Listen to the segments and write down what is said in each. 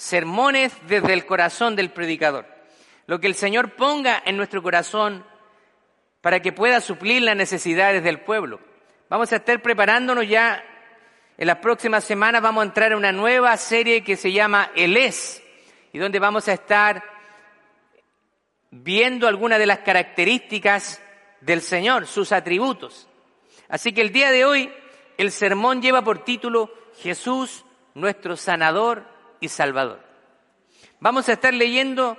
sermones desde el corazón del predicador. Lo que el Señor ponga en nuestro corazón para que pueda suplir las necesidades del pueblo. Vamos a estar preparándonos ya en las próximas semanas, vamos a entrar en una nueva serie que se llama El Es, y donde vamos a estar viendo algunas de las características del Señor, sus atributos. Así que el día de hoy el sermón lleva por título Jesús, nuestro sanador y salvador. Vamos a estar leyendo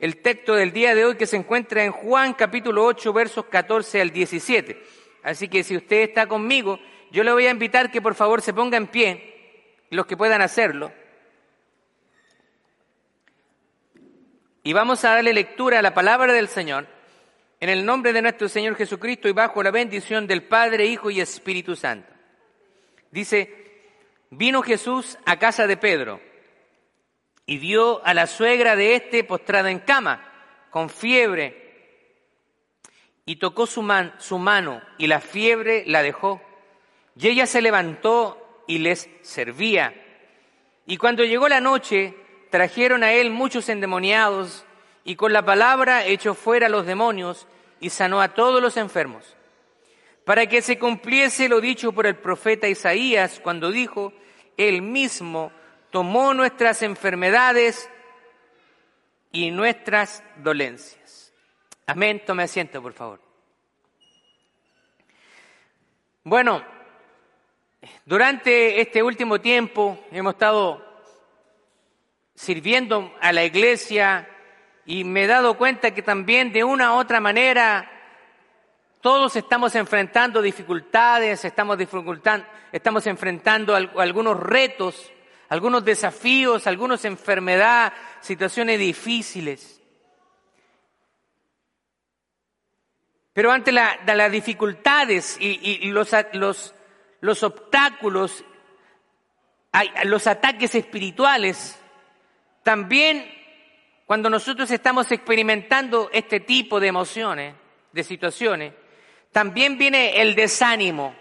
el texto del día de hoy que se encuentra en Juan capítulo 8 versos 14 al 17. Así que si usted está conmigo, yo le voy a invitar que por favor se ponga en pie, los que puedan hacerlo. Y vamos a darle lectura a la palabra del Señor en el nombre de nuestro Señor Jesucristo y bajo la bendición del Padre, Hijo y Espíritu Santo. Dice, vino Jesús a casa de Pedro y vio a la suegra de éste postrada en cama, con fiebre, y tocó su, mano y la fiebre la dejó. Y ella se levantó y les servía. Y cuando llegó la noche, trajeron a él muchos endemoniados y con la palabra echó fuera los demonios y sanó a todos los enfermos, para que se cumpliese lo dicho por el profeta Isaías cuando dijo, él mismo tomó nuestras enfermedades y nuestras dolencias. Amén, tome asiento, por favor. Bueno, durante este último tiempo hemos estado sirviendo a la iglesia y me he dado cuenta que también de una u otra manera todos estamos enfrentando dificultades, estamos, estamos enfrentando algunos retos, algunos desafíos, algunas enfermedades, situaciones difíciles. Pero ante las dificultades y, los, los, los obstáculos, los ataques espirituales, también cuando nosotros estamos experimentando este tipo de emociones, de situaciones, también viene el desánimo,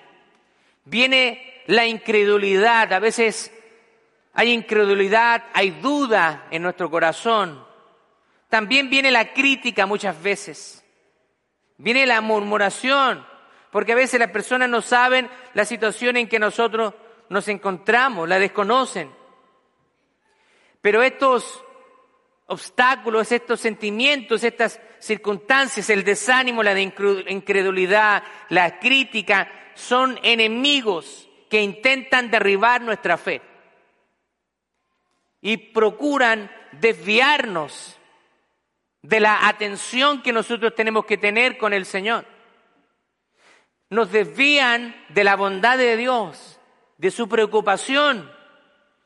viene la incredulidad, a veces hay incredulidad, hay duda en nuestro corazón, también viene la crítica muchas veces, viene la murmuración, porque a veces las personas no saben la situación en que nosotros nos encontramos, la desconocen. Pero estos obstáculos, estos sentimientos, estas circunstancias, el desánimo, la incredulidad, la crítica, son enemigos que intentan derribar nuestra fe y procuran desviarnos de la atención que nosotros tenemos que tener con el Señor. Nos desvían de la bondad de Dios, de su preocupación,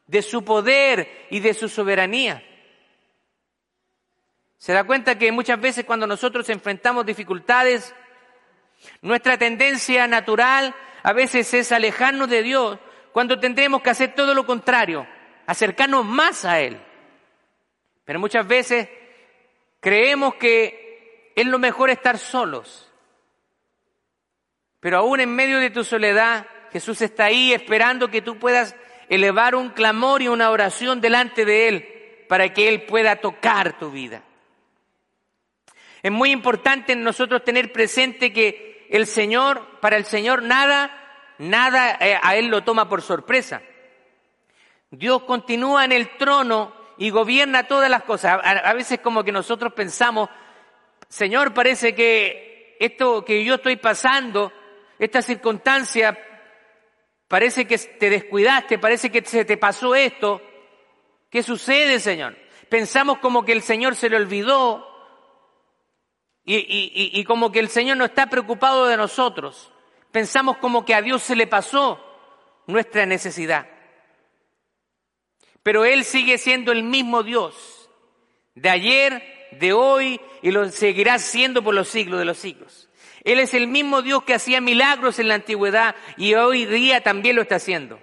de su poder y de su soberanía. Se da cuenta que muchas veces cuando nosotros enfrentamos dificultades, nuestra tendencia natural a veces es alejarnos de Dios, cuando tendremos que hacer todo lo contrario, acercarnos más a Él. Pero muchas veces creemos que es lo mejor estar solos. Pero aún en medio de tu soledad, Jesús está ahí esperando que tú puedas elevar un clamor y una oración delante de Él para que Él pueda tocar tu vida. Es muy importante en nosotros tener presente que el Señor, para el Señor nada, nada eh, a Él lo toma por sorpresa. Dios continúa en el trono y gobierna todas las cosas. A, veces como que nosotros pensamos, Señor, parece que esto que yo estoy pasando, esta circunstancia Parece que te descuidaste, parece que se te pasó esto. ¿Qué sucede, Señor? Pensamos como que el Señor se le olvidó y, como que el Señor no está preocupado de nosotros. Pensamos como que a Dios se le pasó nuestra necesidad. Pero Él sigue siendo el mismo Dios de ayer, de hoy y lo seguirá siendo por los siglos de los siglos. Él es el mismo Dios que hacía milagros en la antigüedad y hoy día también lo está haciendo.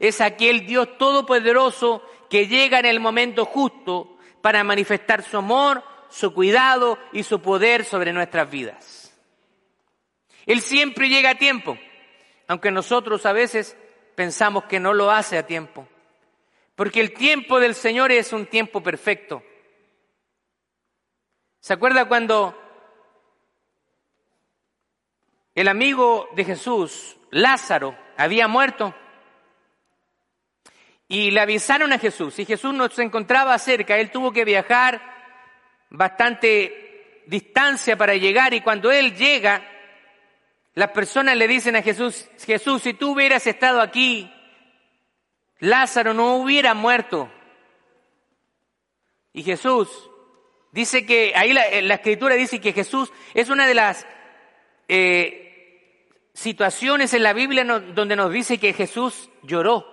Es aquel Dios todopoderoso que llega en el momento justo para manifestar su amor, su cuidado y su poder sobre nuestras vidas. Él siempre llega a tiempo, aunque nosotros a veces pensamos que no lo hace a tiempo. Porque el tiempo del Señor es un tiempo perfecto. ¿Se acuerda cuando el amigo de Jesús, Lázaro, había muerto? Y le avisaron a Jesús, y Jesús no se encontraba cerca, él tuvo que viajar bastante distancia para llegar, y cuando él llega, las personas le dicen a Jesús, Jesús, si tú hubieras estado aquí, Lázaro no hubiera muerto. Y Jesús dice que, ahí la, escritura dice que Jesús es una de las eh, situaciones en la Biblia donde nos dice que Jesús lloró.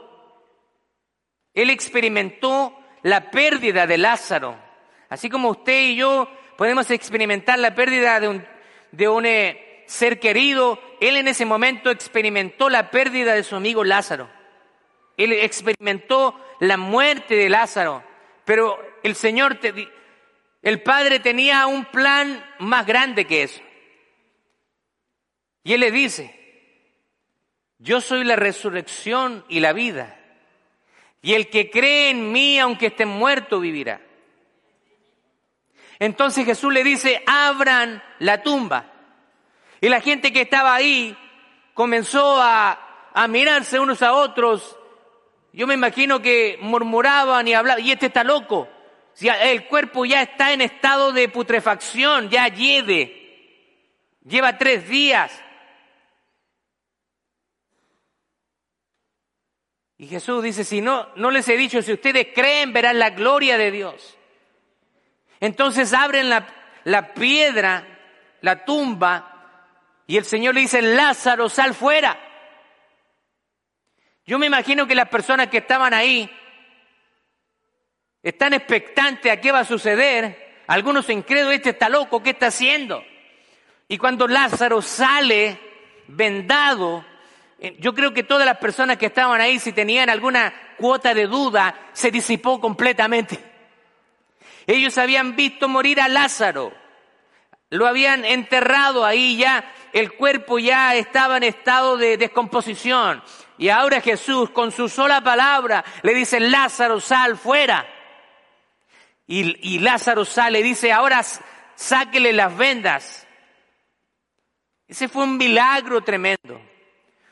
Él experimentó la pérdida de Lázaro. Así como usted y yo podemos experimentar la pérdida de un, de un eh, ser querido, él en ese momento experimentó la pérdida de su amigo Lázaro. Él experimentó la muerte de Lázaro, pero el Señor, el Padre tenía un plan más grande que eso. Y Él le dice, yo soy la resurrección y la vida, y el que cree en mí, aunque esté muerto, vivirá. Entonces Jesús le dice, abran la tumba. Y la gente que estaba ahí comenzó a, a mirarse unos a otros yo me imagino que murmuraban y hablaban, y este está loco. El cuerpo ya está en estado de putrefacción, ya lleve. Lleva tres días. Y Jesús dice, si no, no les he dicho, si ustedes creen, verán la gloria de Dios. Entonces abren la, la piedra, la tumba, y el Señor le dice, Lázaro, sal fuera. Yo me imagino que las personas que estaban ahí están expectantes a qué va a suceder. Algunos incrédulos, este está loco, ¿qué está haciendo? Y cuando Lázaro sale vendado, eh, yo creo que todas las personas que estaban ahí, si tenían alguna cuota de duda, se disipó completamente. Ellos habían visto morir a Lázaro, lo habían enterrado ahí ya, el cuerpo ya estaba en estado de descomposición. Y ahora Jesús con su sola palabra le dice, Lázaro, sal fuera. Y, Lázaro sale y dice, ahora sáquele las vendas. Ese fue un milagro tremendo,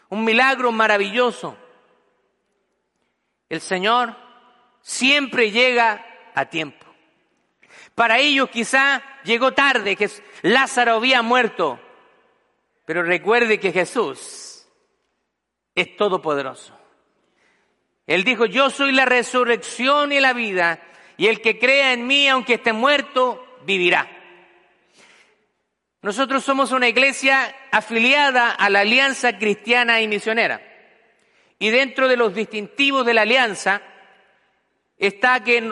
un milagro maravilloso. El Señor siempre llega a tiempo. Para ellos quizá llegó tarde, que Lázaro había muerto, pero recuerde que Jesús es todopoderoso. Él dijo, yo soy la resurrección y la vida, y el que crea en mí, aunque esté muerto, vivirá. Nosotros somos una iglesia afiliada a la Alianza Cristiana y Misionera. Y dentro de los distintivos de la alianza está que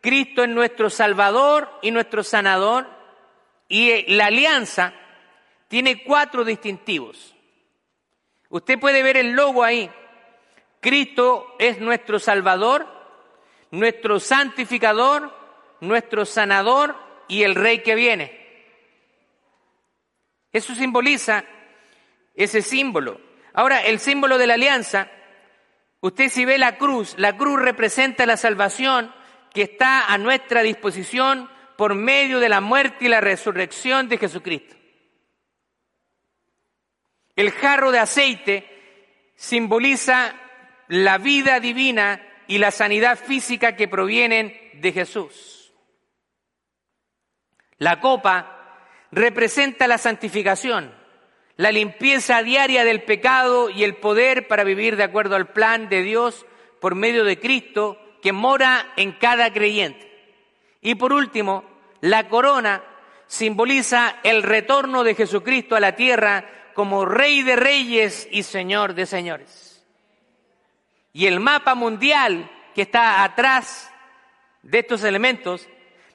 Cristo es nuestro Salvador y nuestro Sanador. Y la alianza tiene cuatro distintivos. Usted puede ver el logo ahí. Cristo es nuestro Salvador, nuestro santificador, nuestro sanador y el Rey que viene. Eso simboliza ese símbolo. Ahora, el símbolo de la alianza, usted si ve la cruz, la cruz representa la salvación que está a nuestra disposición por medio de la muerte y la resurrección de Jesucristo. El jarro de aceite simboliza la vida divina y la sanidad física que provienen de Jesús. La copa representa la santificación, la limpieza diaria del pecado y el poder para vivir de acuerdo al plan de Dios por medio de Cristo que mora en cada creyente. Y por último, la corona simboliza el retorno de Jesucristo a la tierra como Rey de Reyes y Señor de Señores. Y el mapa mundial que está atrás de estos elementos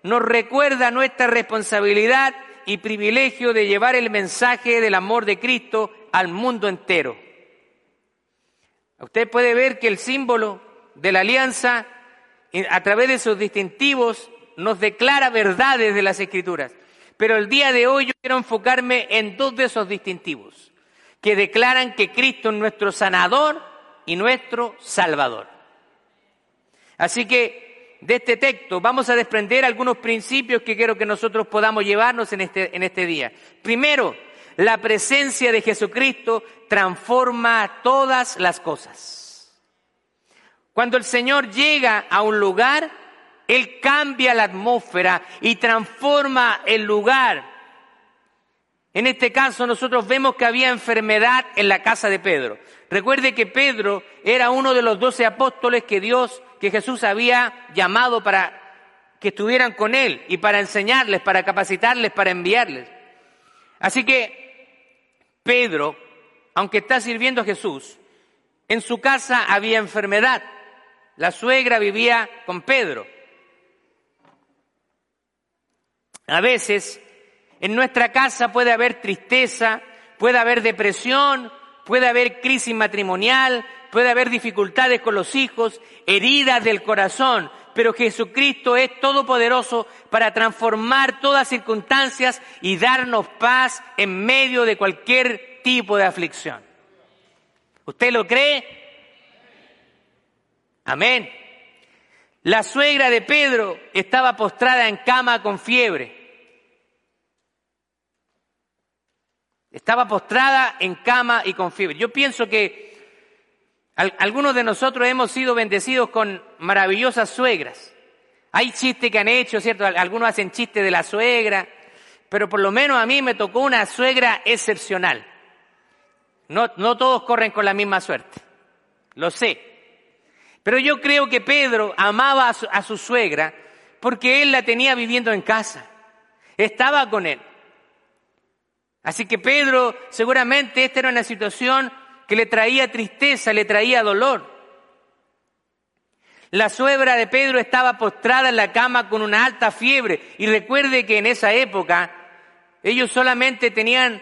nos recuerda nuestra responsabilidad y privilegio de llevar el mensaje del amor de Cristo al mundo entero. Usted puede ver que el símbolo de la alianza, a través de sus distintivos, nos declara verdades de las Escrituras. Pero el día de hoy yo quiero enfocarme en dos de esos distintivos, que declaran que Cristo es nuestro sanador y nuestro salvador. Así que de este texto vamos a desprender algunos principios que quiero que nosotros podamos llevarnos en este, en este día. Primero, la presencia de Jesucristo transforma todas las cosas. Cuando el Señor llega a un lugar, Él cambia la atmósfera y transforma el lugar. En este caso nosotros vemos que había enfermedad en la casa de Pedro. Recuerde que Pedro era uno de los doce apóstoles que Dios, que Jesús había llamado para que estuvieran con Él y para enseñarles, para capacitarles, para enviarles. Así que Pedro, aunque está sirviendo a Jesús, en su casa había enfermedad. La suegra vivía con Pedro. A veces en nuestra casa puede haber tristeza, puede haber depresión, puede haber crisis matrimonial, puede haber dificultades con los hijos, heridas del corazón, pero Jesucristo es todopoderoso para transformar todas circunstancias y darnos paz en medio de cualquier tipo de aflicción. ¿Usted lo cree? Amén. La suegra de Pedro estaba postrada en cama con fiebre. Estaba postrada en cama y con fiebre. Yo pienso que algunos de nosotros hemos sido bendecidos con maravillosas suegras. Hay chistes que han hecho, ¿cierto? Algunos hacen chistes de la suegra, pero por lo menos a mí me tocó una suegra excepcional. No, no todos corren con la misma suerte, lo sé. Pero yo creo que Pedro amaba a su, a su suegra porque él la tenía viviendo en casa, estaba con él. Así que Pedro, seguramente esta era una situación que le traía tristeza, le traía dolor. La suegra de Pedro estaba postrada en la cama con una alta fiebre y recuerde que en esa época ellos solamente tenían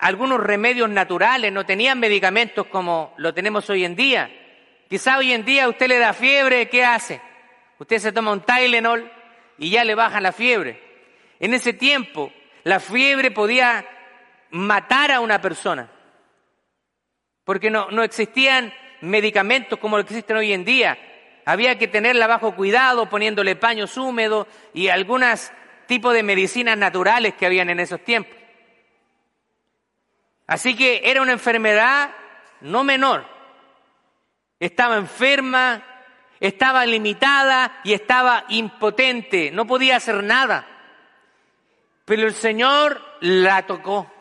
algunos remedios naturales, no tenían medicamentos como lo tenemos hoy en día. Quizá hoy en día usted le da fiebre, ¿qué hace? Usted se toma un Tylenol y ya le baja la fiebre. En ese tiempo la fiebre podía matar a una persona porque no, existían medicamentos como los que existen hoy en día. Había que tenerla bajo cuidado, poniéndole paños húmedos y algunos tipos de medicinas naturales que habían en esos tiempos. Así que era una enfermedad no menor. Estaba enferma, estaba limitada y estaba impotente, no podía hacer nada. Pero el Señor la tocó.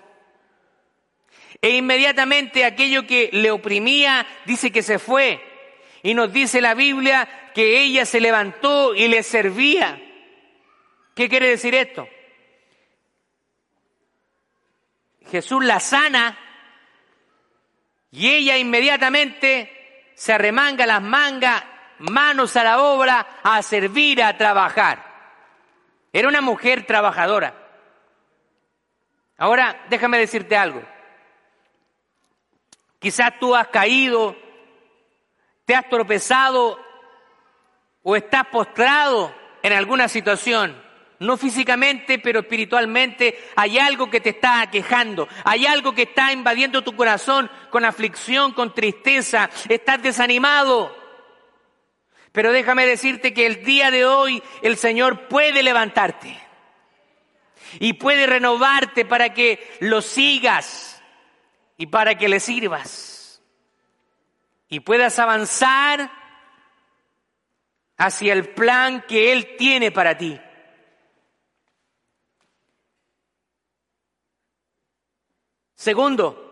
E inmediatamente aquello que le oprimía dice que se fue. Y nos dice la Biblia que ella se levantó y le servía. ¿Qué quiere decir esto? Jesús la sana y ella inmediatamente se arremanga las mangas, manos a la obra, a servir, a trabajar. Era una mujer trabajadora. Ahora, déjame decirte algo. Quizás tú has caído, te has tropezado o estás postrado en alguna situación. No físicamente, pero espiritualmente hay algo que te está aquejando, hay algo que está invadiendo tu corazón con aflicción, con tristeza, estás desanimado. Pero déjame decirte que el día de hoy el Señor puede levantarte y puede renovarte para que lo sigas y para que le sirvas y puedas avanzar hacia el plan que Él tiene para ti. Segundo,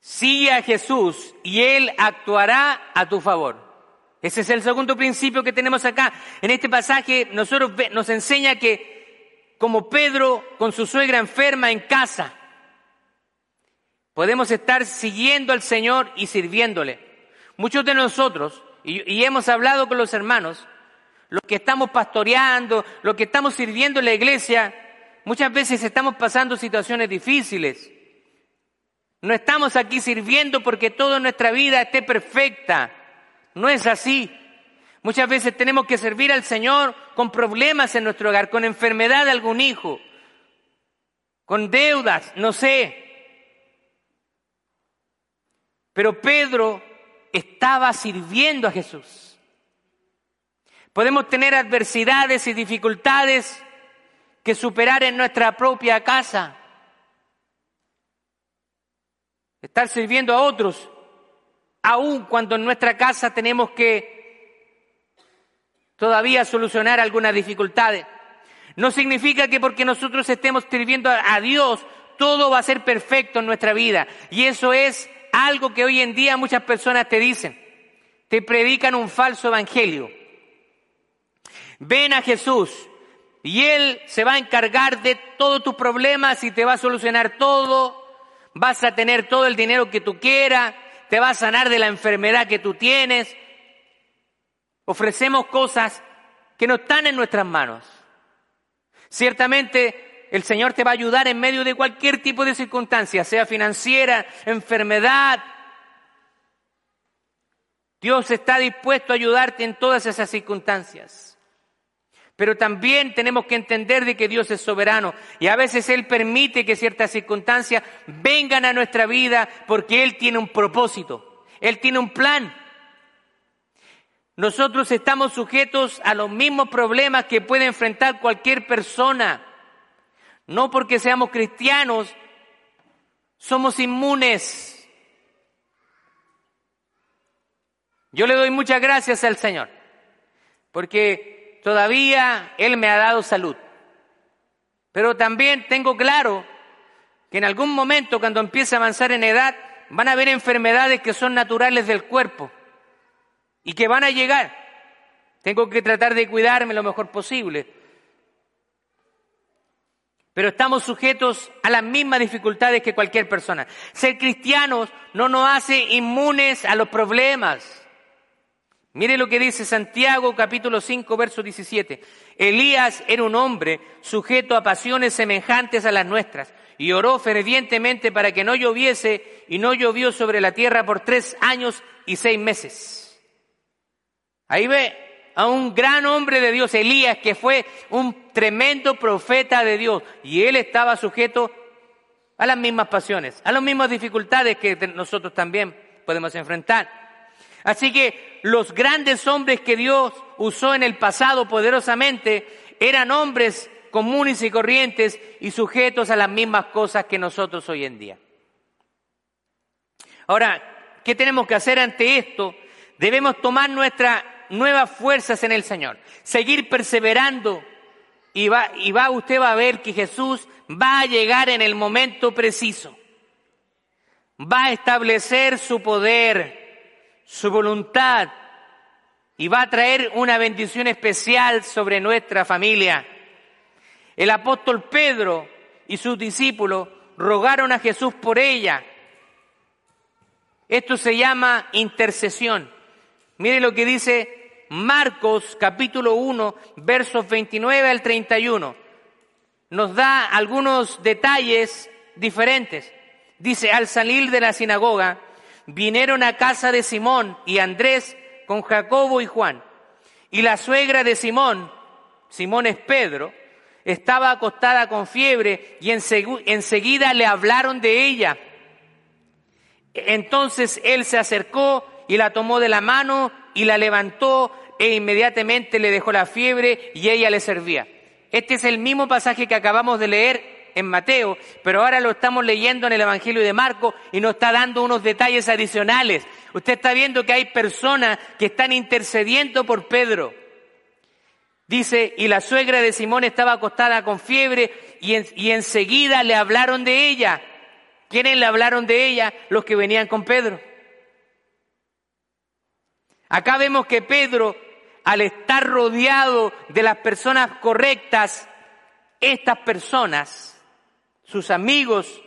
sigue a Jesús y Él actuará a tu favor. Ese es el segundo principio que tenemos acá. En este pasaje nosotros nos enseña que como Pedro con su suegra enferma en casa, Podemos estar siguiendo al Señor y sirviéndole. Muchos de nosotros, y, hemos hablado con los hermanos, los que estamos pastoreando, los que estamos sirviendo en la iglesia, muchas veces estamos pasando situaciones difíciles. No estamos aquí sirviendo porque toda nuestra vida esté perfecta. No es así. Muchas veces tenemos que servir al Señor con problemas en nuestro hogar, con enfermedad de algún hijo, con deudas, no sé. Pero Pedro estaba sirviendo a Jesús. Podemos tener adversidades y dificultades que superar en nuestra propia casa. Estar sirviendo a otros, aun cuando en nuestra casa tenemos que todavía solucionar algunas dificultades. No significa que porque nosotros estemos sirviendo a Dios, todo va a ser perfecto en nuestra vida. Y eso es algo que hoy en día muchas personas te dicen. Te predican un falso evangelio. Ven a Jesús y Él se va a encargar de todos tus problemas y te va a solucionar todo. Vas a tener todo el dinero que tú quieras, te va a sanar de la enfermedad que tú tienes. Ofrecemos cosas que no están en nuestras manos. Ciertamente el Señor te va a ayudar en medio de cualquier tipo de circunstancia, sea financiera, enfermedad. Dios está dispuesto a ayudarte en todas esas circunstancias. Pero también tenemos que entender de que Dios es soberano y a veces Él permite que ciertas circunstancias vengan a nuestra vida porque Él tiene un propósito, Él tiene un plan. Nosotros estamos sujetos a los mismos problemas que puede enfrentar cualquier persona. No porque seamos cristianos, somos inmunes. Yo le doy muchas gracias al Señor, porque todavía Él me ha dado salud. Pero también tengo claro que en algún momento, cuando empiece a avanzar en edad, van a haber enfermedades que son naturales del cuerpo y que van a llegar. Tengo que tratar de cuidarme lo mejor posible. Pero estamos sujetos a las mismas dificultades que cualquier persona. Ser cristianos no nos hace inmunes a los problemas. Mire lo que dice Santiago capítulo 5 verso 17. Elías era un hombre sujeto a pasiones semejantes a las nuestras y oró fervientemente para que no lloviese y no llovió sobre la tierra por tres años y seis meses. Ahí ve a un gran hombre de Dios, Elías, que fue un tremendo profeta de Dios. Y él estaba sujeto a las mismas pasiones, a las mismas dificultades que nosotros también podemos enfrentar. Así que los grandes hombres que Dios usó en el pasado poderosamente eran hombres comunes y corrientes y sujetos a las mismas cosas que nosotros hoy en día. Ahora, ¿qué tenemos que hacer ante esto? Debemos tomar nuestra nuevas fuerzas en el Señor, seguir perseverando y va, y va, usted va a ver que Jesús va a llegar en el momento preciso. Va a establecer su poder, su voluntad y va a traer una bendición especial sobre nuestra familia. El apóstol Pedro y sus discípulos rogaron a Jesús por ella. Esto se llama intercesión. Mire lo que dice Marcos capítulo 1, versos 29 al 31. Nos da algunos detalles diferentes. Dice, al salir de la sinagoga, vinieron a casa de Simón y Andrés con Jacobo y Juan. Y la suegra de Simón, Simón es Pedro, estaba acostada con fiebre y enseguida le hablaron de ella. Entonces él se acercó y la tomó de la mano y la levantó e inmediatamente le dejó la fiebre y ella le servía. Este es el mismo pasaje que acabamos de leer en Mateo, pero ahora lo estamos leyendo en el Evangelio de Marco y nos está dando unos detalles adicionales. Usted está viendo que hay personas que están intercediendo por Pedro. Dice, y la suegra de Simón estaba acostada con fiebre y, y enseguida le hablaron de ella. ¿Quiénes le hablaron de ella? Los que venían con Pedro. Acá vemos que Pedro al estar rodeado de las personas correctas, estas personas, sus amigos,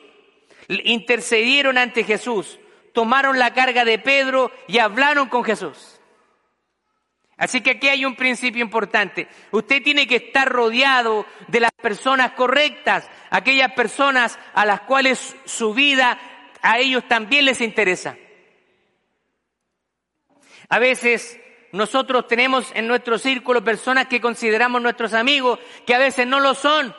intercedieron ante Jesús, tomaron la carga de Pedro y hablaron con Jesús. Así que aquí hay un principio importante. Usted tiene que estar rodeado de las personas correctas, aquellas personas a las cuales su vida a ellos también les interesa. A veces nosotros tenemos en nuestro círculo personas que consideramos nuestros amigos, que a veces no lo son,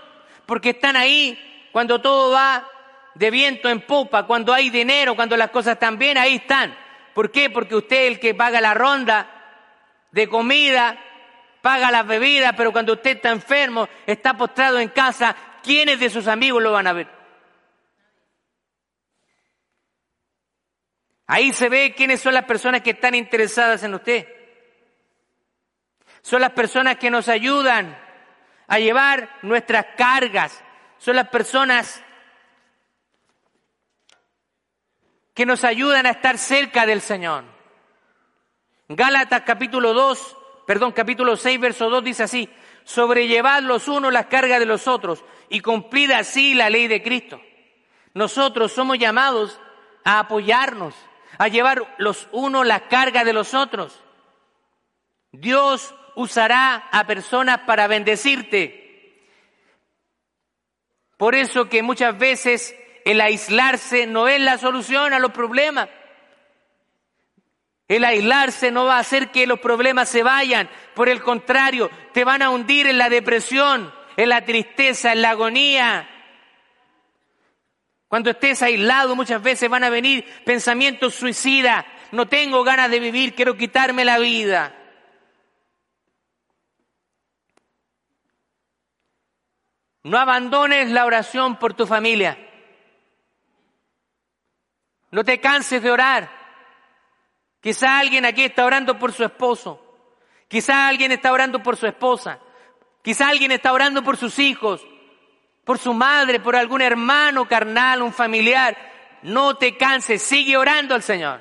porque están ahí cuando todo va de viento en popa, cuando hay dinero, cuando las cosas están bien, ahí están. ¿Por qué? Porque usted es el que paga la ronda de comida paga las bebidas, pero cuando usted está enfermo, está postrado en casa, ¿quiénes de sus amigos lo van a ver? Ahí se ve quiénes son las personas que están interesadas en usted. Son las personas que nos ayudan a llevar nuestras cargas. Son las personas que nos ayudan a estar cerca del Señor. Gálatas capítulo 2, perdón, capítulo 6, verso 2 dice así, sobrellevad los unos las cargas de los otros y cumplid así la ley de Cristo. Nosotros somos llamados a apoyarnos, a llevar los unos las cargas de los otros. Dios usará a personas para bendecirte. Por eso que muchas veces el aislarse no es la solución a los problemas. El aislarse no va a hacer que los problemas se vayan. Por el contrario, te van a hundir en la depresión, en la tristeza, en la agonía. Cuando estés aislado muchas veces van a venir pensamientos suicidas. No tengo ganas de vivir, quiero quitarme la vida. No abandones la oración por tu familia. No te canses de orar. Quizá alguien aquí está orando por su esposo. Quizá alguien está orando por su esposa. Quizá alguien está orando por sus hijos, por su madre, por algún hermano carnal, un familiar. No te canses, sigue orando al Señor.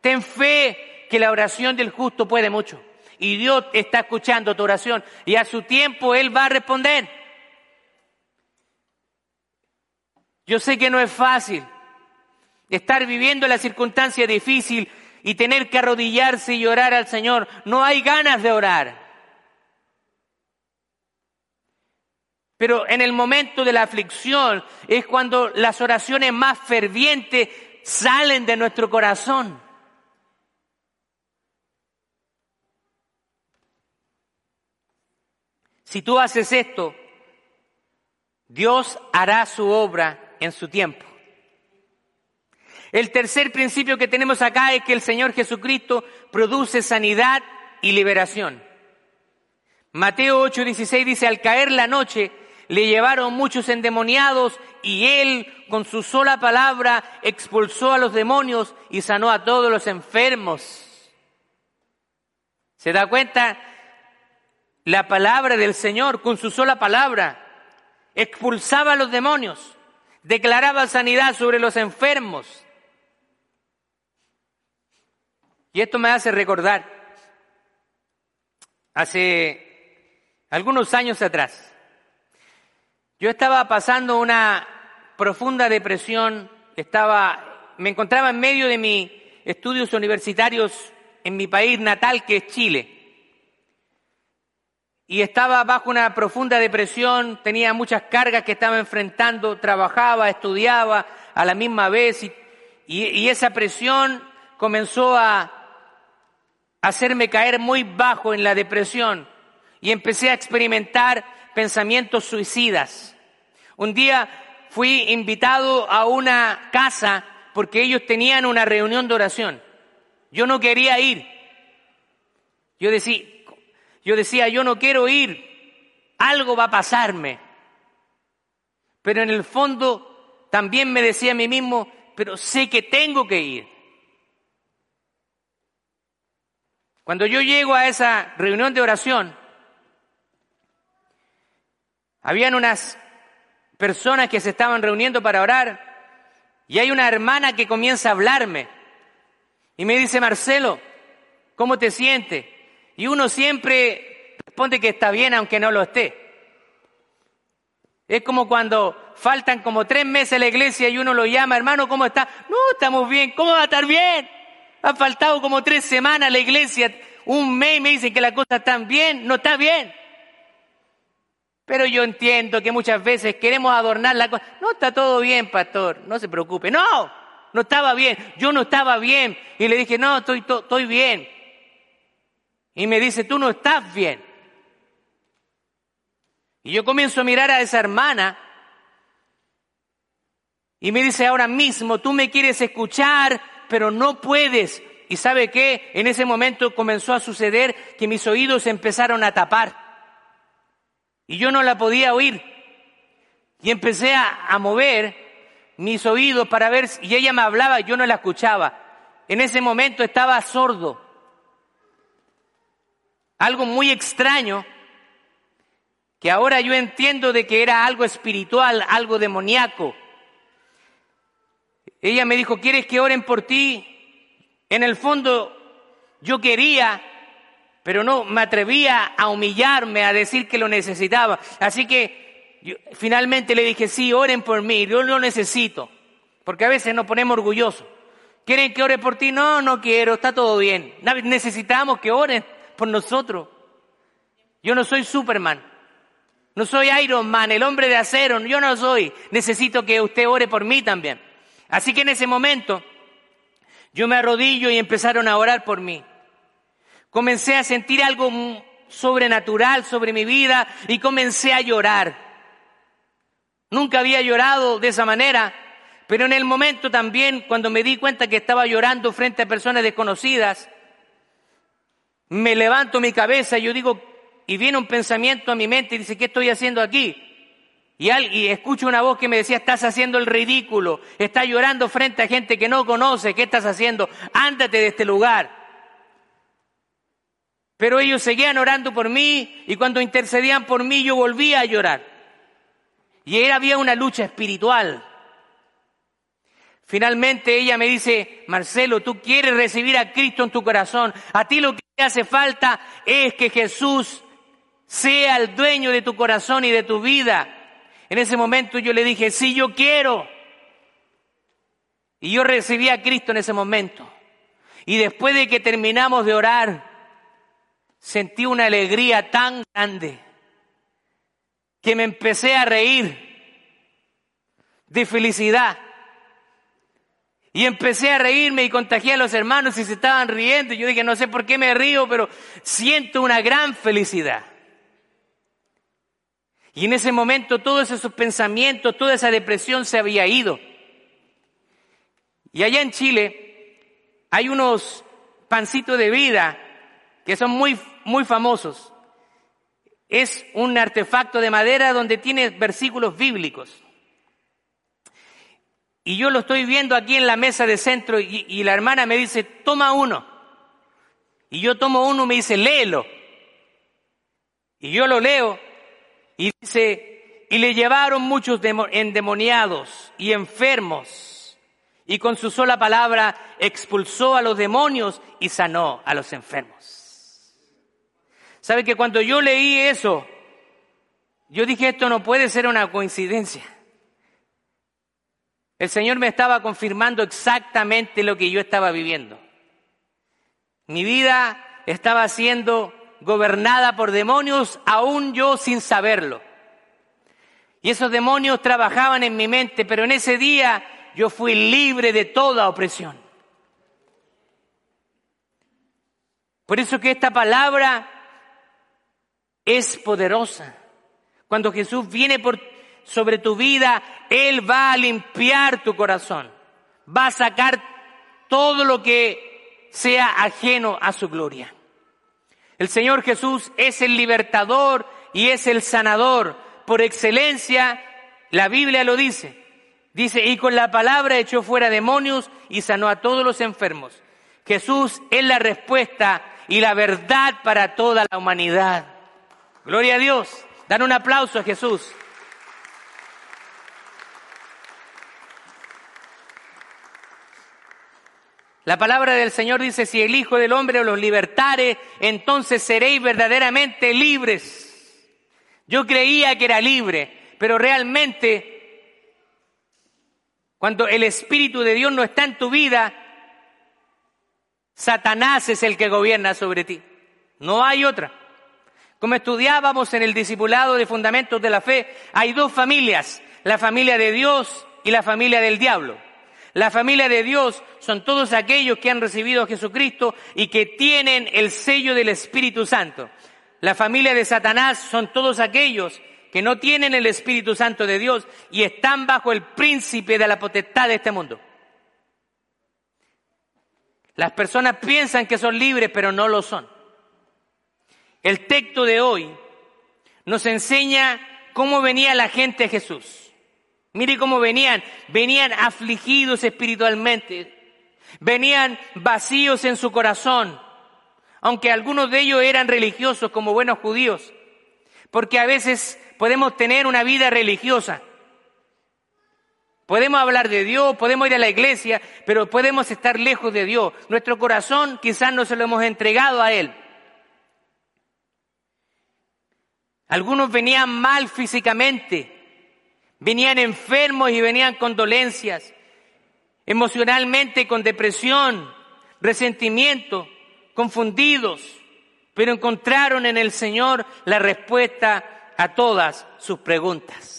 Ten fe que la oración del justo puede mucho. Y Dios está escuchando tu oración y a su tiempo Él va a responder. Yo sé que no es fácil, estar viviendo la circunstancia difícil y tener que arrodillarse y llorar al Señor. No hay ganas de orar. Pero en el momento de la aflicción es cuando las oraciones más fervientes salen de nuestro corazón. Si tú haces esto, Dios hará su obra en su tiempo. El tercer principio que tenemos acá es que el Señor Jesucristo produce sanidad y liberación. Mateo 8:16 dice, al caer la noche, le llevaron muchos endemoniados y él con su sola palabra expulsó a los demonios y sanó a todos los enfermos. ¿Se da cuenta? La palabra del Señor con su sola palabra expulsaba a los demonios, declaraba sanidad sobre los enfermos. Y esto me hace recordar, hace algunos años atrás, yo estaba pasando una profunda depresión, estaba, me encontraba en medio de mis estudios universitarios en mi país natal, que es Chile. Y estaba bajo una profunda depresión, tenía muchas cargas que estaba enfrentando, trabajaba, estudiaba a la misma vez y, esa presión comenzó a, hacerme caer muy bajo en la depresión y empecé a experimentar pensamientos suicidas. Un día fui invitado a una casa porque ellos tenían una reunión de oración. Yo no quería ir. Yo decía, yo decía, yo no quiero ir, algo va a pasarme. Pero en el fondo también me decía a mí mismo, pero sé que tengo que ir. Cuando yo llego a esa reunión de oración, habían unas personas que se estaban reuniendo para orar y hay una hermana que comienza a hablarme y me dice, Marcelo, ¿cómo te sientes? Y uno siempre responde que está bien aunque no lo esté. Es como cuando faltan como tres meses a la iglesia y uno lo llama, hermano, ¿cómo está? No, estamos bien, ¿cómo va a estar bien? Ha faltado como tres semanas a la iglesia, un mes me dicen que la cosa está bien, no está bien. Pero yo entiendo que muchas veces queremos adornar la cosa. No está todo bien, pastor, no se preocupe. No, no estaba bien, yo no estaba bien. Y le dije, no, estoy, estoy bien. Y me dice, tú no estás bien. Y yo comienzo a mirar a esa hermana y me dice ahora mismo, tú me quieres escuchar, pero no puedes Y sabe qué, en ese momento comenzó a suceder que mis oídos empezaron a tapar. Y yo no la podía oír. Y empecé a, a mover mis oídos para ver, y ella me hablaba y yo no la escuchaba. En ese momento estaba sordo. Algo muy extraño, que ahora yo entiendo de que era algo espiritual, algo demoníaco. Ella me dijo, ¿quieres que oren por ti? En el fondo yo quería, pero no me atrevía a humillarme, a decir que lo necesitaba. Así que finalmente le dije, sí, oren por mí, yo lo necesito. Porque a veces nos ponemos orgullosos. ¿Quieren que ore por ti? No, no quiero, está todo bien. Necesitamos que oren por nosotros. Yo no soy Superman. No soy Iron Man, el hombre de acero. Yo no soy. Necesito que usted ore por mí también. Así que en ese momento yo me arrodillo y empezaron a orar por mí. Comencé a sentir algo sobrenatural sobre mi vida y comencé a llorar. Nunca había llorado de esa manera, pero en el momento también, cuando me di cuenta que estaba llorando frente a personas desconocidas, me levanto mi cabeza y yo digo, y viene un pensamiento a mi mente y dice, ¿qué estoy haciendo aquí? Y, escucho una voz que me decía, estás haciendo el ridículo, estás llorando frente a gente que no conoce, ¿qué estás haciendo? Ándate de este lugar. Pero ellos seguían orando por mí y cuando intercedían por mí yo volvía a llorar. Y era, había una lucha espiritual. Finalmente ella me dice, Marcelo, tú quieres recibir a Cristo en tu corazón. A ti lo que te hace falta es que Jesús sea el dueño de tu corazón y de tu vida. En ese momento yo le dije, sí, yo quiero. Y yo recibí a Cristo en ese momento. Y después de que terminamos de orar, sentí una alegría tan grande que me empecé a reír de felicidad. Y empecé a reírme y contagié a los hermanos y se estaban riendo. Yo dije, no sé por qué me río, pero siento una gran felicidad. Y en ese momento todos esos pensamientos, toda esa depresión se había ido. Y allá en Chile hay unos pancitos de vida que son muy, muy famosos. Es un artefacto de madera donde tiene versículos bíblicos. Y yo lo estoy viendo aquí en la mesa de centro y, la hermana me dice, toma uno. Y yo tomo uno y me dice, léelo. Y yo lo leo y dice, y le llevaron muchos endemoniados y enfermos, y con su sola palabra expulsó a los demonios y sanó a los enfermos. ¿Sabe que cuando yo leí eso, yo dije, esto no puede ser una coincidencia? El Señor me estaba confirmando exactamente lo que yo estaba viviendo. Mi vida estaba siendo gobernada por demonios, aún yo sin saberlo. Y esos demonios trabajaban en mi mente, pero en ese día yo fui libre de toda opresión. Por eso que esta palabra es poderosa. Cuando Jesús viene por, sobre tu vida, Él va a limpiar tu corazón. Va a sacar todo lo que sea ajeno a su gloria. El Señor Jesús es el libertador y es el sanador. Por excelencia, la Biblia lo dice. Dice, y con la palabra echó fuera demonios y sanó a todos los enfermos. Jesús es la respuesta y la verdad para toda la humanidad. Gloria a Dios. Dan un aplauso a Jesús. La palabra del Señor dice, si el Hijo del Hombre los libertare, entonces seréis verdaderamente libres. Yo creía que era libre, pero realmente cuando el Espíritu de Dios no está en tu vida, Satanás es el que gobierna sobre ti. No hay otra. Como estudiábamos en el discipulado de fundamentos de la fe, hay dos familias, la familia de Dios y la familia del diablo. La familia de Dios son todos aquellos que han recibido a Jesucristo y que tienen el sello del Espíritu Santo. La familia de Satanás son todos aquellos que no tienen el Espíritu Santo de Dios y están bajo el príncipe de la potestad de este mundo. Las personas piensan que son libres, pero no lo son. El texto de hoy nos enseña cómo venía la gente a Jesús. Mire cómo venían. Venían afligidos espiritualmente. Venían vacíos en su corazón. Aunque algunos de ellos eran religiosos como buenos judíos. Porque a veces podemos tener una vida religiosa Podemos hablar de Dios, podemos ir a la iglesia, pero podemos estar lejos de Dios. Nuestro corazón quizás no se lo hemos entregado a Él. Algunos venían mal físicamente, venían enfermos y venían con dolencias, emocionalmente con depresión, resentimiento, confundidos, pero encontraron en el Señor la respuesta a todas sus preguntas.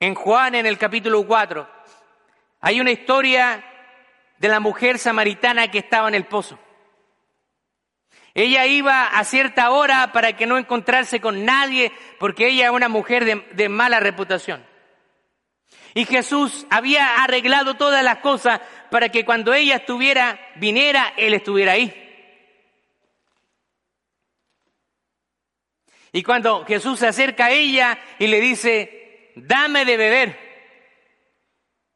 En Juan, en el capítulo 4, hay una historia de la mujer samaritana que estaba en el pozo. Ella iba a cierta hora para que no encontrarse con nadie, porque ella es una mujer de, de, mala reputación. Y Jesús había arreglado todas las cosas para que cuando ella estuviera, viniera, Él estuviera ahí. Y cuando Jesús se acerca a ella y le dice, dame de beber.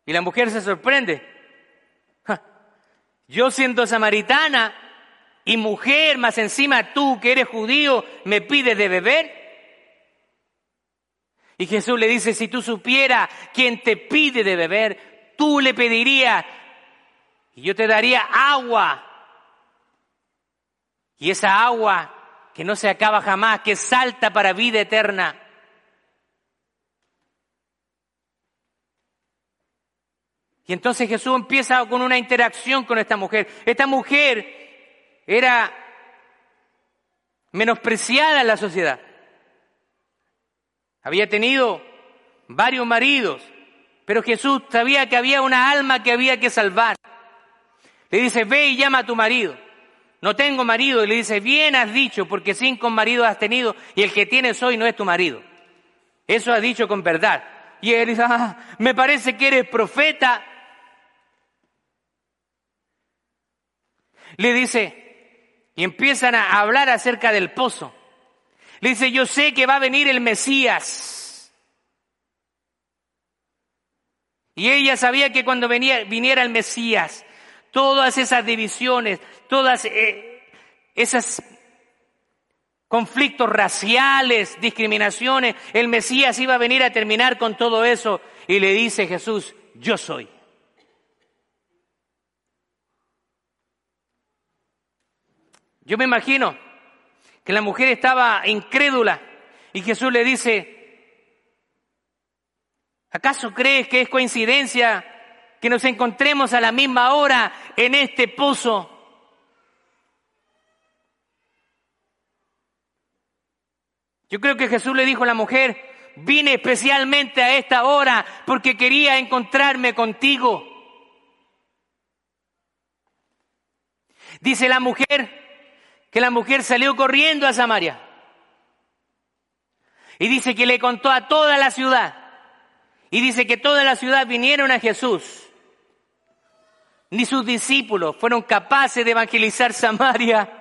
Y la mujer se sorprende. Yo siendo samaritana y mujer, más encima tú que eres judío, me pides de beber. Y Jesús le dice, si tú supieras quién te pide de beber, tú le pedirías y yo te daría agua. Y esa agua que no se acaba jamás, que salta para vida eterna. Y entonces Jesús empieza con una interacción con esta mujer. Esta mujer era menospreciada en la sociedad. Había tenido varios maridos, pero Jesús sabía que había una alma que había que salvar. Le dice, ve y llama a tu marido. No tengo marido. Y le dice, bien has dicho, porque cinco maridos has tenido y el que tienes hoy no es tu marido. Eso has dicho con verdad. Y él dice, ah, me parece que eres profeta. le dice, y empiezan a hablar acerca del pozo. Le dice, yo sé que va a venir el Mesías. Y ella sabía que cuando venía, viniera el Mesías, todas esas divisiones, todas eh, esas conflictos raciales, discriminaciones, el Mesías iba a venir a terminar con todo eso. Y le dice Jesús, yo soy. Yo me imagino que la mujer estaba incrédula y Jesús le dice, ¿acaso crees que es coincidencia que nos encontremos a la misma hora en este pozo? Yo creo que Jesús le dijo a la mujer, vine especialmente a esta hora porque quería encontrarme contigo. Dice la mujer, que la mujer salió corriendo a Samaria. Y dice que le contó a toda la ciudad. Y dice que toda la ciudad vinieron a Jesús. Ni sus discípulos fueron capaces de evangelizar Samaria.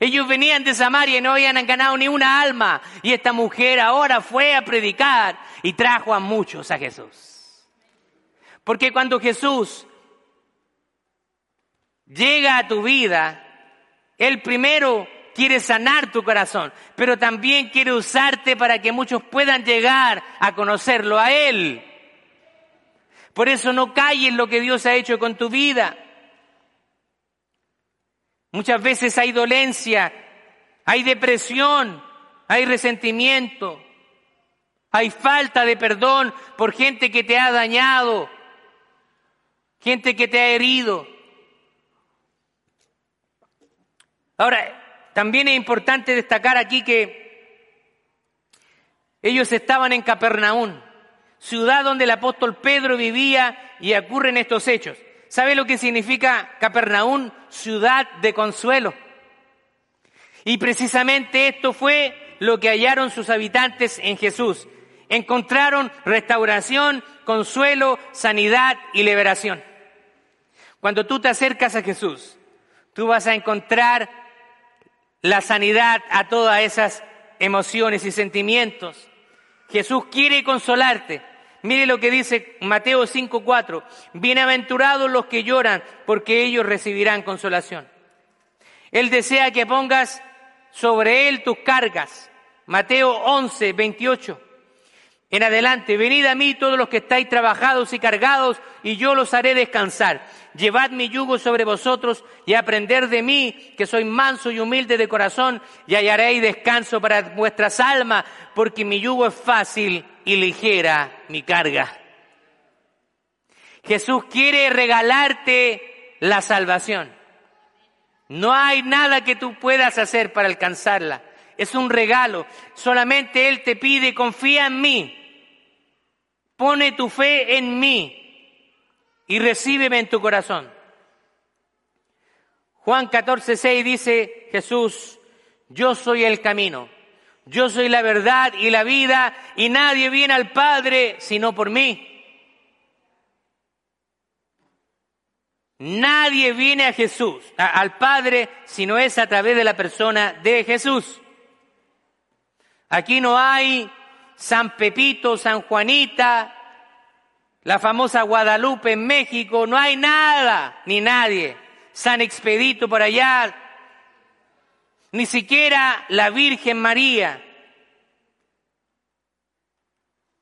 Ellos venían de Samaria y no habían ganado ni una alma. Y esta mujer ahora fue a predicar y trajo a muchos a Jesús. Porque cuando Jesús llega a tu vida, él primero quiere sanar tu corazón, pero también quiere usarte para que muchos puedan llegar a conocerlo a Él. Por eso no calles lo que Dios ha hecho con tu vida. Muchas veces hay dolencia, hay depresión, hay resentimiento, hay falta de perdón por gente que te ha dañado, gente que te ha herido. Ahora, también es importante destacar aquí que ellos estaban en Capernaum, ciudad donde el apóstol Pedro vivía y ocurren estos hechos. ¿Sabe lo que significa Capernaum? Ciudad de consuelo. Y precisamente esto fue lo que hallaron sus habitantes en Jesús. encontraron restauración, consuelo, sanidad y liberación. Cuando tú te acercas a Jesús, tú vas a encontrar la sanidad a todas esas emociones y sentimientos. Jesús quiere consolarte. Mire lo que dice Mateo 5:4. Bienaventurados los que lloran, porque ellos recibirán consolación. Él desea que pongas sobre él tus cargas. Mateo 11, 28. En adelante, venid a mí todos los que estáis trabajados y cargados, y yo los haré descansar. Llevad mi yugo sobre vosotros y aprender de mí, que soy manso y humilde de corazón, y hallaréis descanso para vuestras almas, porque mi yugo es fácil y ligera mi carga. Jesús quiere regalarte la salvación. No hay nada que tú puedas hacer para alcanzarla. Es un regalo. Solamente Él te pide, confía en mí. Pone tu fe en mí y recíbeme en tu corazón. Juan 14, 6 dice Jesús, yo soy el camino, yo soy la verdad y la vida y nadie viene al Padre sino por mí. Nadie viene a Jesús, al Padre, si no es a través de la persona de Jesús. Aquí no hay San Pepito, San Juanita, la famosa Guadalupe en México, no hay nada, ni nadie. San Expedito por allá, ni siquiera la Virgen María.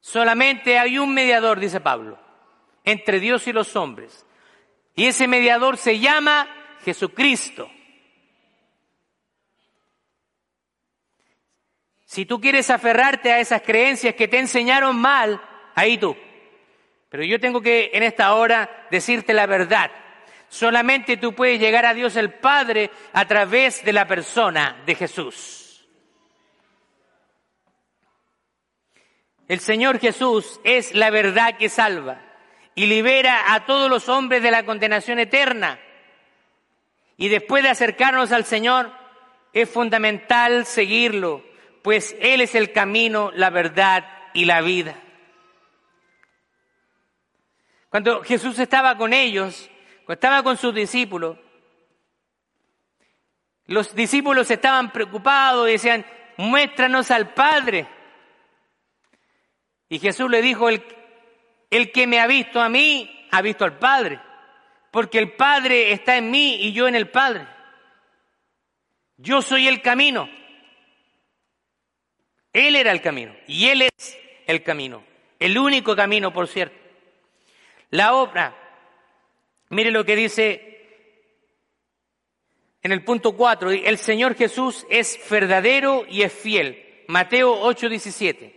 Solamente hay un mediador, dice Pablo, entre Dios y los hombres y ese mediador se llama Jesucristo. Si tú quieres aferrarte a esas creencias que te enseñaron mal, ahí tú. Pero yo tengo que en esta hora decirte la verdad. Solamente tú puedes llegar a Dios el Padre a través de la persona de Jesús. El Señor Jesús es la verdad que salva y libera a todos los hombres de la condenación eterna. Y después de acercarnos al Señor, es fundamental seguirlo, pues Él es el camino, la verdad y la vida. Cuando Jesús estaba con ellos, cuando estaba con sus discípulos, los discípulos estaban preocupados y decían, muéstranos al Padre. Y Jesús le dijo, el, el que me ha visto a mí, ha visto al Padre, porque el Padre está en mí y yo en el Padre. Yo soy el camino. Él era el camino y Él es el camino, el único camino, por cierto. La obra, mire lo que dice en el punto 4, el Señor Jesús es verdadero y es fiel. Mateo 8:17.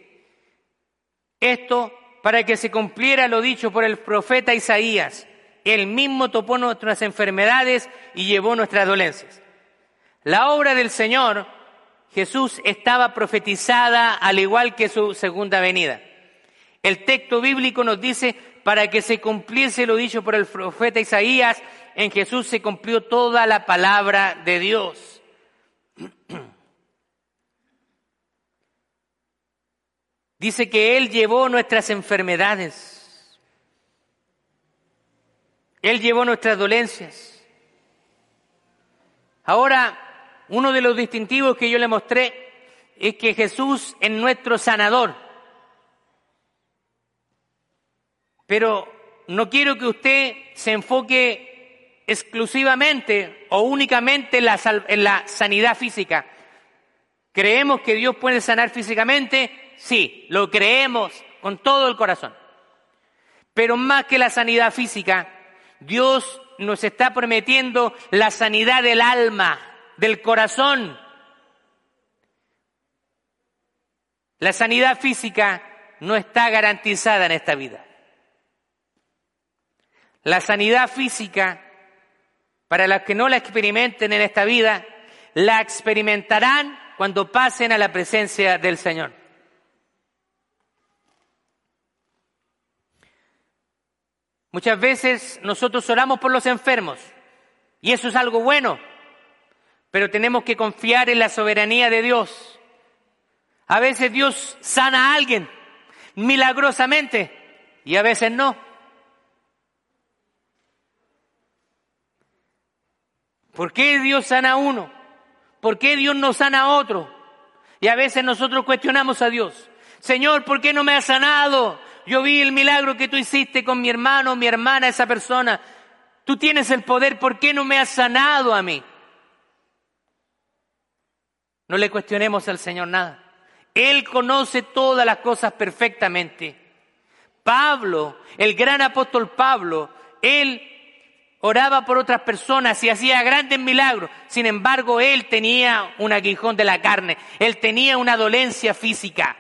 Esto para que se cumpliera lo dicho por el profeta Isaías. Él mismo topó nuestras enfermedades y llevó nuestras dolencias. La obra del Señor, Jesús, estaba profetizada al igual que su segunda venida. El texto bíblico nos dice, para que se cumpliese lo dicho por el profeta Isaías, en Jesús se cumplió toda la palabra de Dios. Dice que Él llevó nuestras enfermedades. Él llevó nuestras dolencias. Ahora, uno de los distintivos que yo le mostré es que Jesús es nuestro sanador. Pero no quiero que usted se enfoque exclusivamente o únicamente en la, sanidad física. ¿Creemos que Dios puede sanar físicamente? Sí, lo creemos con todo el corazón. Pero más que la sanidad física, Dios nos está prometiendo la sanidad del alma, del corazón. La sanidad física no está garantizada en esta vida. La sanidad física, para los que no la experimenten en esta vida, la experimentarán cuando pasen a la presencia del Señor. Muchas veces nosotros oramos por los enfermos y eso es algo bueno, pero tenemos que confiar en la soberanía de Dios. A veces Dios sana a alguien, milagrosamente y a veces no. ¿Por qué Dios sana a uno? ¿Por qué Dios no sana a otro? Y a veces nosotros cuestionamos a Dios. Señor, ¿por qué no me has sanado? Yo vi el milagro que tú hiciste con mi hermano, mi hermana, esa persona. Tú tienes el poder, ¿por qué no me has sanado a mí? No le cuestionemos al Señor nada. Él conoce todas las cosas perfectamente. Pablo, el gran apóstol Pablo, él oraba por otras personas y hacía grandes milagros. Sin embargo, él tenía un aguijón de la carne, él tenía una dolencia física.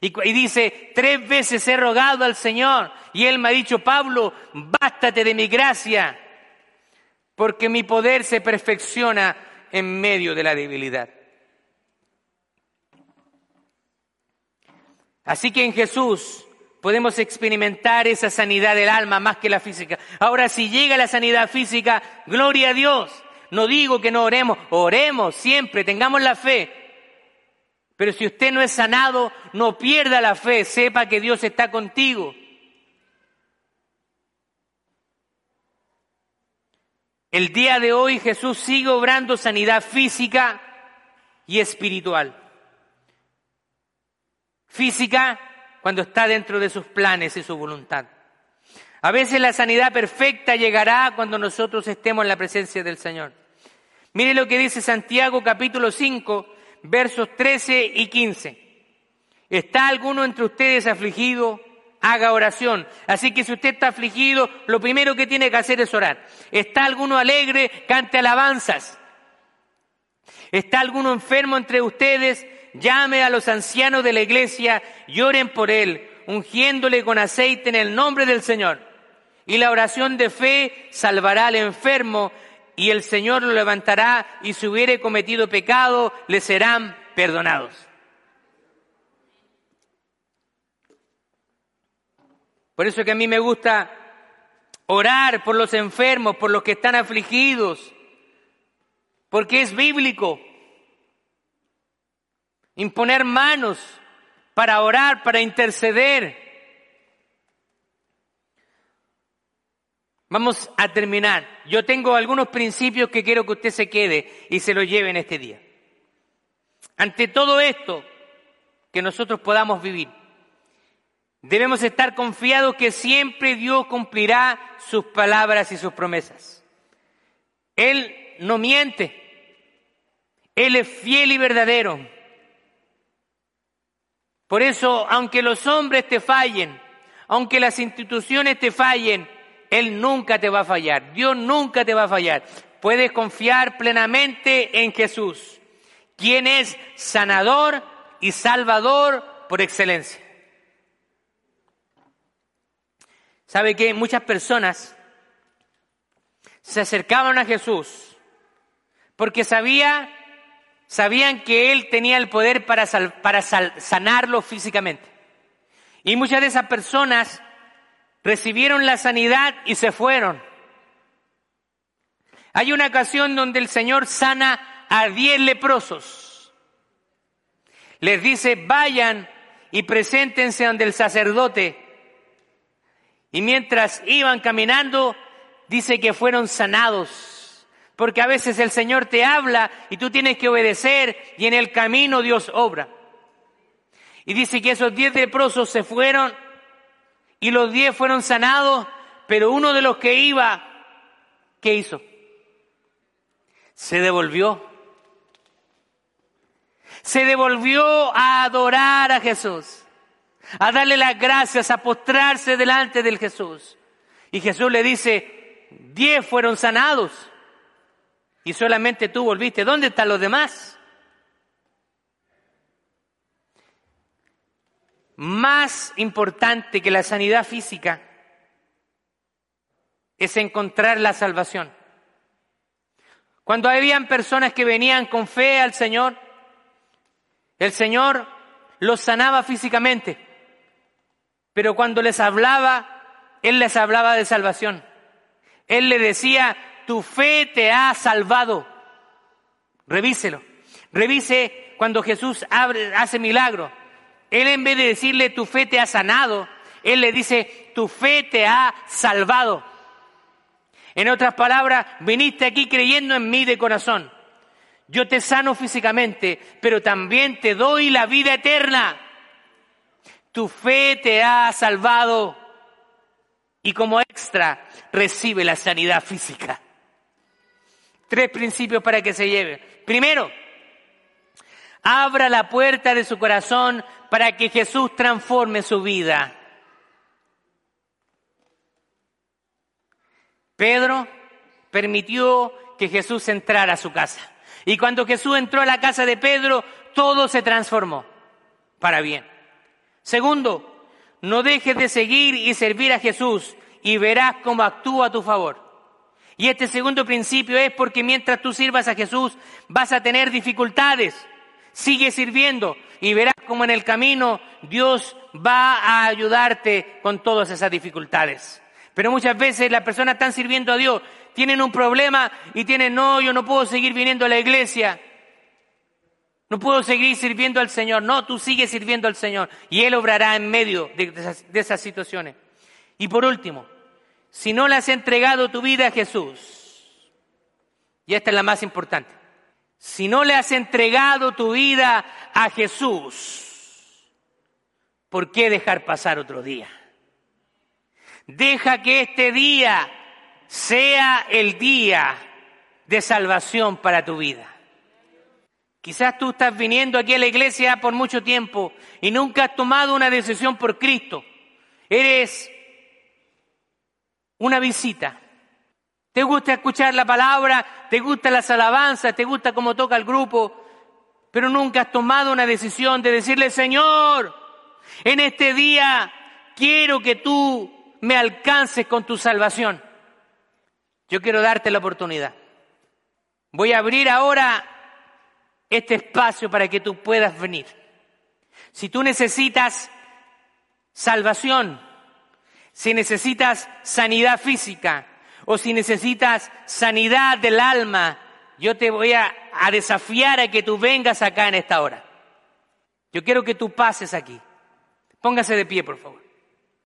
Y, dice, tres veces he rogado al Señor y él me ha dicho, Pablo, bástate de mi gracia, porque mi poder se perfecciona en medio de la debilidad. Así que en Jesús podemos experimentar esa sanidad del alma más que la física. Ahora, si llega la sanidad física, gloria a Dios. No digo que no oremos, oremos siempre, tengamos la fe. Pero si usted no es sanado, no pierda la fe, sepa que Dios está contigo. El día de hoy Jesús sigue obrando sanidad física y espiritual. Física cuando está dentro de sus planes y su voluntad. A veces la sanidad perfecta llegará cuando nosotros estemos en la presencia del Señor. Mire lo que dice Santiago capítulo 5, versos 13 y 15. ¿Está alguno entre ustedes afligido? Haga oración. Así que si usted está afligido, lo primero que tiene que hacer es orar. ¿Está alguno alegre? Cante alabanzas. ¿Está alguno enfermo entre ustedes? Llame a los ancianos de la iglesia y oren por él, ungiéndole con aceite en el nombre del Señor. Y la oración de fe salvará al enfermo y el Señor lo levantará y si hubiere cometido pecado le serán perdonados. Por eso que a mí me gusta orar por los enfermos, por los que están afligidos, porque es bíblico imponer manos para orar, para interceder. Vamos a terminar. Yo tengo algunos principios que quiero que usted se quede y se lo lleve en este día. Ante todo esto que nosotros podamos vivir, debemos estar confiados que siempre Dios cumplirá sus palabras y sus promesas. Él no miente. Él es fiel y verdadero. Por eso, aunque los hombres te fallen, aunque las instituciones te fallen, Él nunca te va a fallar. Dios nunca te va a fallar. Puedes confiar plenamente en Jesús, quien es sanador y salvador por excelencia. ¿Sabe que muchas personas se acercaban a Jesús porque sabía sabían que Él tenía el poder para, para sanarlo físicamente. Y muchas de esas personas recibieron la sanidad y se fueron. Hay una ocasión donde el Señor sana a diez leprosos. Les dice, vayan y preséntense ante el sacerdote. Y mientras iban caminando, dice que fueron sanados porque a veces el Señor te habla y tú tienes que obedecer y en el camino Dios obra. Y dice que esos diez leprosos se fueron y los diez fueron sanados, pero uno de los que iba, ¿qué hizo? Se devolvió. Se devolvió a adorar a Jesús, a darle las gracias, a postrarse delante del Jesús. Y Jesús le dice, diez fueron sanados y solamente tú volviste. ¿Dónde están los demás? Más importante que la sanidad física es encontrar la salvación. Cuando habían personas que venían con fe al Señor, el Señor los sanaba físicamente, pero cuando les hablaba, Él les hablaba de salvación. Él le decía, tu fe te ha salvado. Revíselo. Revise cuando Jesús hace milagro. Él en vez de decirle tu fe te ha sanado, Él le dice tu fe te ha salvado. En otras palabras, viniste aquí creyendo en mí de corazón. Yo te sano físicamente, pero también te doy la vida eterna. Tu fe te ha salvado y como extra recibe la sanidad física. Tres principios para que se lleve. Primero, abra la puerta de su corazón para que Jesús transforme su vida. Pedro permitió que Jesús entrara a su casa. Y cuando Jesús entró a la casa de Pedro, todo se transformó para bien. Segundo, no dejes de seguir y servir a Jesús y verás cómo actúa a tu favor. Y este segundo principio es porque mientras tú sirvas a Jesús vas a tener dificultades. Sigue sirviendo y verás cómo en el camino Dios va a ayudarte con todas esas dificultades. Pero muchas veces las personas están sirviendo a Dios, tienen un problema y tienen, no, yo no puedo seguir viniendo a la iglesia. No puedo seguir sirviendo al Señor. No, tú sigues sirviendo al Señor y Él obrará en medio de, esas, de esas situaciones. Y por último, si no le has entregado tu vida a Jesús, y esta es la más importante, si no le has entregado tu vida a Jesús, ¿por qué dejar pasar otro día? Deja que este día sea el día de salvación para tu vida. Quizás tú estás viniendo aquí a la iglesia por mucho tiempo y nunca has tomado una decisión por Cristo. Eres una visita. Te gusta escuchar la palabra, te gustan las alabanzas, te gusta cómo toca el grupo, pero nunca has tomado una decisión de decirle, Señor, en este día quiero que tú me alcances con tu salvación. Yo quiero darte la oportunidad. Voy a abrir ahora este espacio para que tú puedas venir. Si tú necesitas salvación, si necesitas sanidad física o si necesitas sanidad del alma, yo te voy a, desafiar a que tú vengas acá en esta hora. Yo quiero que tú pases aquí. Póngase de pie, por favor.